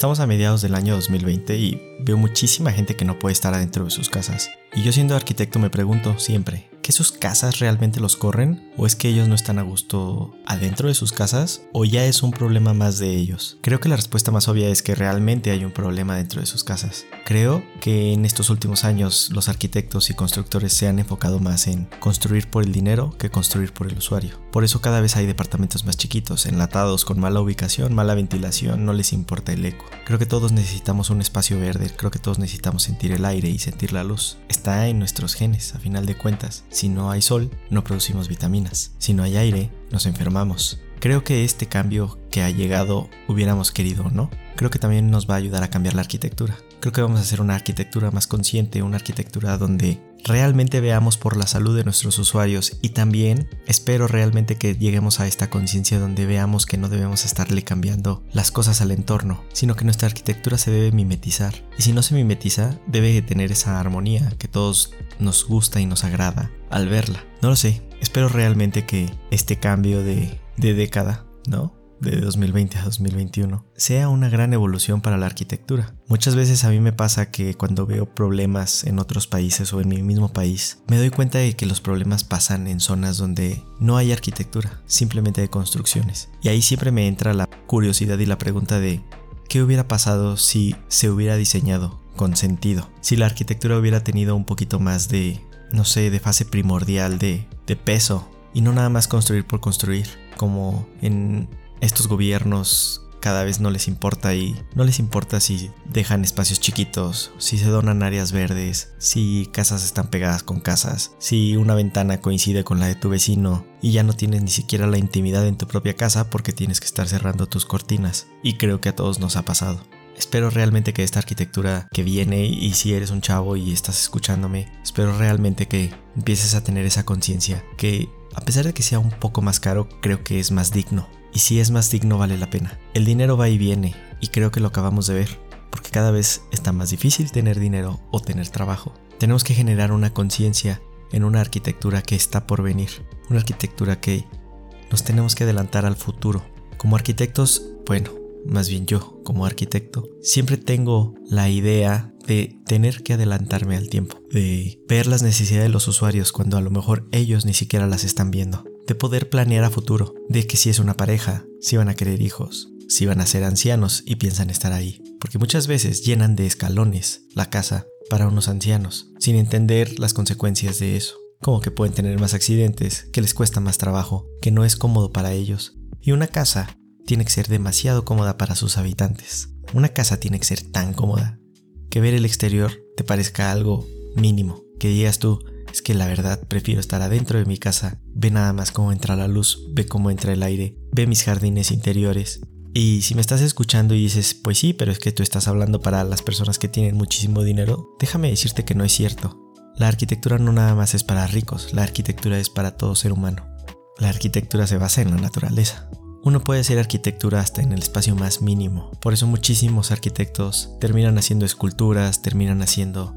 Estamos a mediados del año 2020 y veo muchísima gente que no puede estar adentro de sus casas. Y yo siendo arquitecto me pregunto siempre, ¿que sus casas realmente los corren? ¿O es que ellos no están a gusto adentro de sus casas? ¿O ya es un problema más de ellos? Creo que la respuesta más obvia es que realmente hay un problema dentro de sus casas. Creo que en estos últimos años los arquitectos y constructores se han enfocado más en construir por el dinero que construir por el usuario. Por eso cada vez hay departamentos más chiquitos, enlatados, con mala ubicación, mala ventilación, no les importa el eco. Creo que todos necesitamos un espacio verde, creo que todos necesitamos sentir el aire y sentir la luz. Está en nuestros genes, a final de cuentas. Si no hay sol, no producimos vitaminas. Si no hay aire, nos enfermamos. Creo que este cambio que ha llegado hubiéramos querido, ¿no? Creo que también nos va a ayudar a cambiar la arquitectura. Creo que vamos a hacer una arquitectura más consciente, una arquitectura donde realmente veamos por la salud de nuestros usuarios y también espero realmente que lleguemos a esta conciencia donde veamos que no debemos estarle cambiando las cosas al entorno, sino que nuestra arquitectura se debe mimetizar. Y si no se mimetiza, debe tener esa armonía que todos nos gusta y nos agrada al verla. No lo sé, espero realmente que este cambio de, de década, ¿no? De 2020 a 2021 sea una gran evolución para la arquitectura. Muchas veces a mí me pasa que cuando veo problemas en otros países o en mi mismo país, me doy cuenta de que los problemas pasan en zonas donde no hay arquitectura, simplemente hay construcciones. Y ahí siempre me entra la curiosidad y la pregunta de ¿qué hubiera pasado si se hubiera diseñado con sentido? Si la arquitectura hubiera tenido un poquito más de, no sé, de fase primordial, de, de peso, y no nada más construir por construir, como en estos gobiernos cada vez no les importa y no les importa si dejan espacios chiquitos, si se donan áreas verdes, si casas están pegadas con casas, si una ventana coincide con la de tu vecino y ya no tienes ni siquiera la intimidad en tu propia casa porque tienes que estar cerrando tus cortinas. Y creo que a todos nos ha pasado. Espero realmente que esta arquitectura que viene y si eres un chavo y estás escuchándome, espero realmente que empieces a tener esa conciencia que a pesar de que sea un poco más caro, creo que es más digno y si es más digno vale la pena. El dinero va y viene y creo que lo acabamos de ver, porque cada vez está más difícil tener dinero o tener trabajo. Tenemos que generar una conciencia en una arquitectura que está por venir, una arquitectura que nos tenemos que adelantar al futuro. Como arquitectos, bueno, más bien yo como arquitecto, siempre tengo la idea de tener que adelantarme al tiempo, de ver las necesidades de los usuarios cuando a lo mejor ellos ni siquiera las están viendo de poder planear a futuro, de que si es una pareja, si van a querer hijos, si van a ser ancianos y piensan estar ahí, porque muchas veces llenan de escalones la casa para unos ancianos, sin entender las consecuencias de eso, como que pueden tener más accidentes, que les cuesta más trabajo, que no es cómodo para ellos, y una casa tiene que ser demasiado cómoda para sus habitantes. Una casa tiene que ser tan cómoda que ver el exterior te parezca algo mínimo, que digas tú, es que la verdad prefiero estar adentro de mi casa. Ve nada más cómo entra la luz, ve cómo entra el aire, ve mis jardines interiores. Y si me estás escuchando y dices, pues sí, pero es que tú estás hablando para las personas que tienen muchísimo dinero, déjame decirte que no es cierto. La arquitectura no nada más es para ricos, la arquitectura es para todo ser humano. La arquitectura se basa en la naturaleza. Uno puede hacer arquitectura hasta en el espacio más mínimo. Por eso muchísimos arquitectos terminan haciendo esculturas, terminan haciendo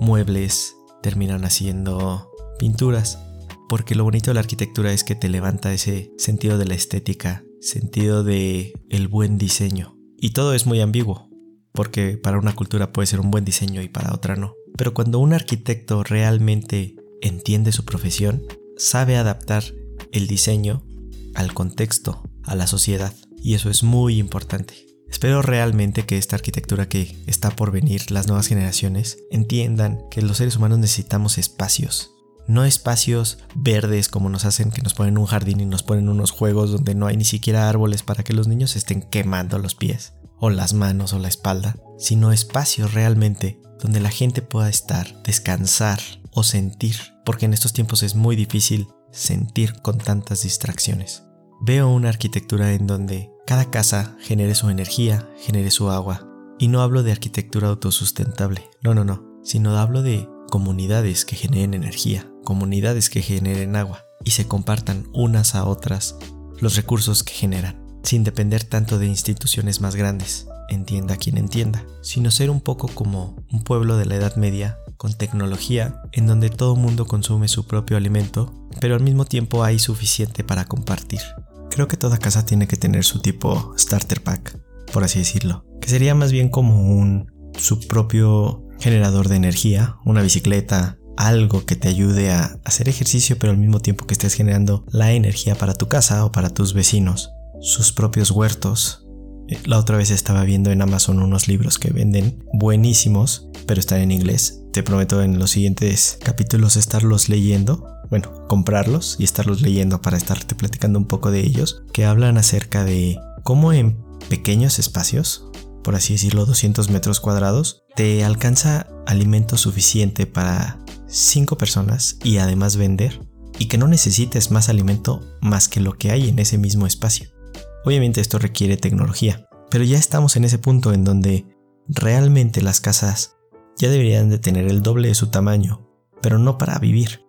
muebles, terminan haciendo pinturas, porque lo bonito de la arquitectura es que te levanta ese sentido de la estética, sentido de el buen diseño. Y todo es muy ambiguo, porque para una cultura puede ser un buen diseño y para otra no. Pero cuando un arquitecto realmente entiende su profesión, sabe adaptar el diseño al contexto, a la sociedad, y eso es muy importante. Espero realmente que esta arquitectura que está por venir, las nuevas generaciones, entiendan que los seres humanos necesitamos espacios. No espacios verdes como nos hacen que nos ponen un jardín y nos ponen unos juegos donde no hay ni siquiera árboles para que los niños estén quemando los pies, o las manos o la espalda, sino espacios realmente donde la gente pueda estar, descansar o sentir, porque en estos tiempos es muy difícil sentir con tantas distracciones. Veo una arquitectura en donde cada casa genere su energía, genere su agua. Y no hablo de arquitectura autosustentable, no, no, no, sino hablo de comunidades que generen energía, comunidades que generen agua y se compartan unas a otras los recursos que generan, sin depender tanto de instituciones más grandes, entienda quien entienda, sino ser un poco como un pueblo de la Edad Media con tecnología en donde todo mundo consume su propio alimento, pero al mismo tiempo hay suficiente para compartir. Creo que toda casa tiene que tener su tipo starter pack. por así decirlo, que sería más bien como un su propio generador de energía, una bicicleta, algo que te ayude a hacer ejercicio pero al mismo tiempo que estés generando la energía para tu casa o para tus vecinos, sus propios huertos. Eh, la otra vez estaba viendo en Amazon unos libros que venden buenísimos, pero están en inglés. Te prometo en los siguientes capítulos estarlos leyendo, bueno, comprarlos y estarlos leyendo para estarte platicando un poco de ellos, que hablan acerca de cómo en pequeños espacios, por así decirlo, 200 metros cuadrados, te alcanza alimento suficiente para 5 personas y además vender, y que no necesites más alimento más que lo que hay en ese mismo espacio. Obviamente esto requiere tecnología, pero ya estamos en ese punto en donde realmente las casas ya deberían de tener el doble de su tamaño, pero no para vivir,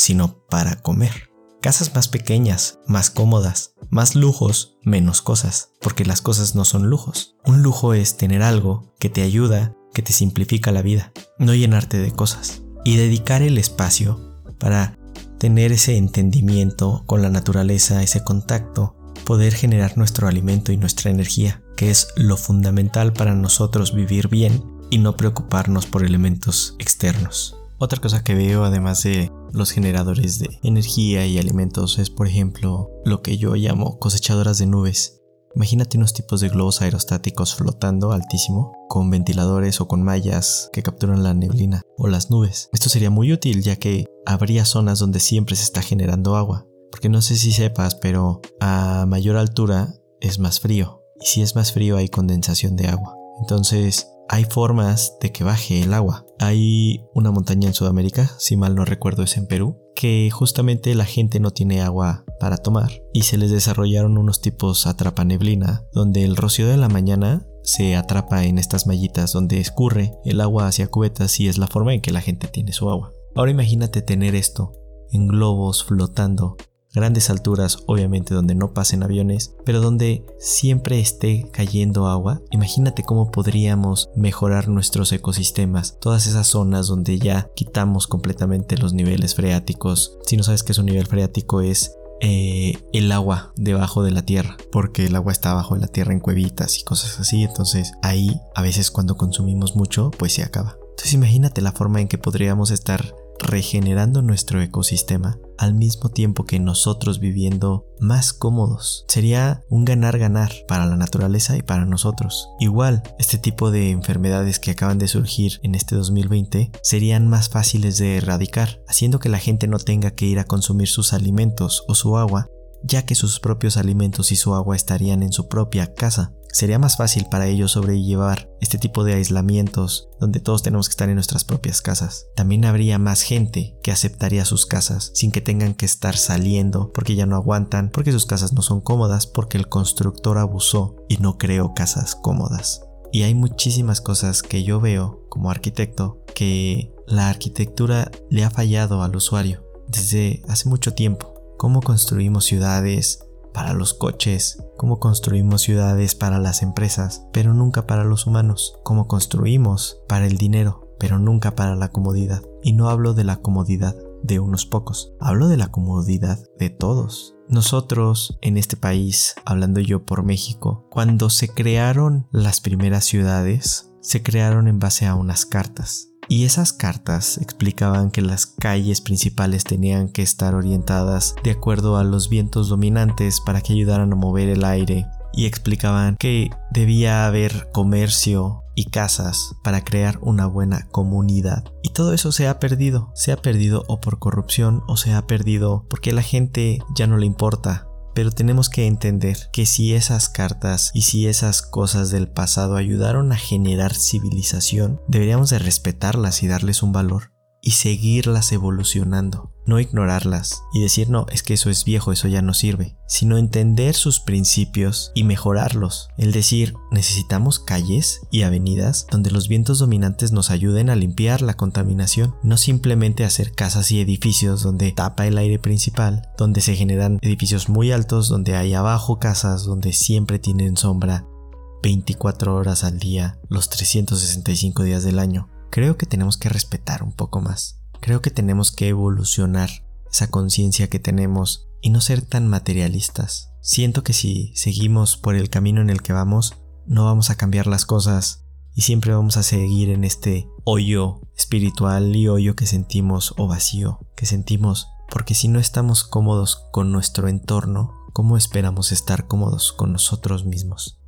sino para comer. Casas más pequeñas, más cómodas, más lujos, menos cosas, porque las cosas no son lujos. Un lujo es tener algo que te ayuda, que te simplifica la vida, no llenarte de cosas. Y dedicar el espacio para tener ese entendimiento con la naturaleza, ese contacto, poder generar nuestro alimento y nuestra energía, que es lo fundamental para nosotros vivir bien y no preocuparnos por elementos externos. Otra cosa que veo además de los generadores de energía y alimentos es por ejemplo lo que yo llamo cosechadoras de nubes. Imagínate unos tipos de globos aerostáticos flotando altísimo con ventiladores o con mallas que capturan la neblina o las nubes. Esto sería muy útil ya que habría zonas donde siempre se está generando agua. Porque no sé si sepas, pero a mayor altura es más frío. Y si es más frío hay condensación de agua. Entonces hay formas de que baje el agua. Hay una montaña en Sudamérica, si mal no recuerdo es en Perú, que justamente la gente no tiene agua para tomar y se les desarrollaron unos tipos atrapa neblina, donde el rocío de la mañana se atrapa en estas mallitas donde escurre el agua hacia cubetas y es la forma en que la gente tiene su agua. Ahora imagínate tener esto en globos flotando grandes alturas, obviamente donde no pasen aviones, pero donde siempre esté cayendo agua, imagínate cómo podríamos mejorar nuestros ecosistemas, todas esas zonas donde ya quitamos completamente los niveles freáticos. Si no sabes qué es un nivel freático es eh, el agua debajo de la tierra, porque el agua está abajo de la tierra en cuevitas y cosas así, entonces ahí a veces cuando consumimos mucho pues se acaba. Entonces imagínate la forma en que podríamos estar regenerando nuestro ecosistema al mismo tiempo que nosotros viviendo más cómodos. Sería un ganar-ganar para la naturaleza y para nosotros. Igual, este tipo de enfermedades que acaban de surgir en este 2020 serían más fáciles de erradicar, haciendo que la gente no tenga que ir a consumir sus alimentos o su agua, ya que sus propios alimentos y su agua estarían en su propia casa. Sería más fácil para ellos sobrellevar este tipo de aislamientos donde todos tenemos que estar en nuestras propias casas. También habría más gente que aceptaría sus casas sin que tengan que estar saliendo porque ya no aguantan, porque sus casas no son cómodas, porque el constructor abusó y no creó casas cómodas. Y hay muchísimas cosas que yo veo como arquitecto que la arquitectura le ha fallado al usuario desde hace mucho tiempo. Cómo construimos ciudades, para los coches, cómo construimos ciudades para las empresas, pero nunca para los humanos, cómo construimos para el dinero, pero nunca para la comodidad. Y no hablo de la comodidad de unos pocos, hablo de la comodidad de todos. Nosotros en este país, hablando yo por México, cuando se crearon las primeras ciudades, se crearon en base a unas cartas y esas cartas explicaban que las calles principales tenían que estar orientadas de acuerdo a los vientos dominantes para que ayudaran a mover el aire y explicaban que debía haber comercio y casas para crear una buena comunidad. Y todo eso se ha perdido. Se ha perdido o por corrupción o se ha perdido porque la gente ya no le importa pero tenemos que entender que si esas cartas y si esas cosas del pasado ayudaron a generar civilización, deberíamos de respetarlas y darles un valor y seguirlas evolucionando, no ignorarlas y decir no, es que eso es viejo, eso ya no sirve, sino entender sus principios y mejorarlos. El decir, necesitamos calles y avenidas donde los vientos dominantes nos ayuden a limpiar la contaminación, no simplemente hacer casas y edificios donde tapa el aire principal, donde se generan edificios muy altos, donde hay abajo casas donde siempre tienen sombra 24 horas al día, los 365 días del año creo que tenemos que respetar un poco más. Creo que tenemos que evolucionar esa conciencia que tenemos y no ser tan materialistas. Siento que si seguimos por el camino en el que vamos, no vamos a cambiar las cosas y siempre vamos a seguir en este hoyo espiritual y hoyo que sentimos o vacío que sentimos porque si no estamos cómodos con nuestro entorno, ¿cómo esperamos estar cómodos con nosotros mismos?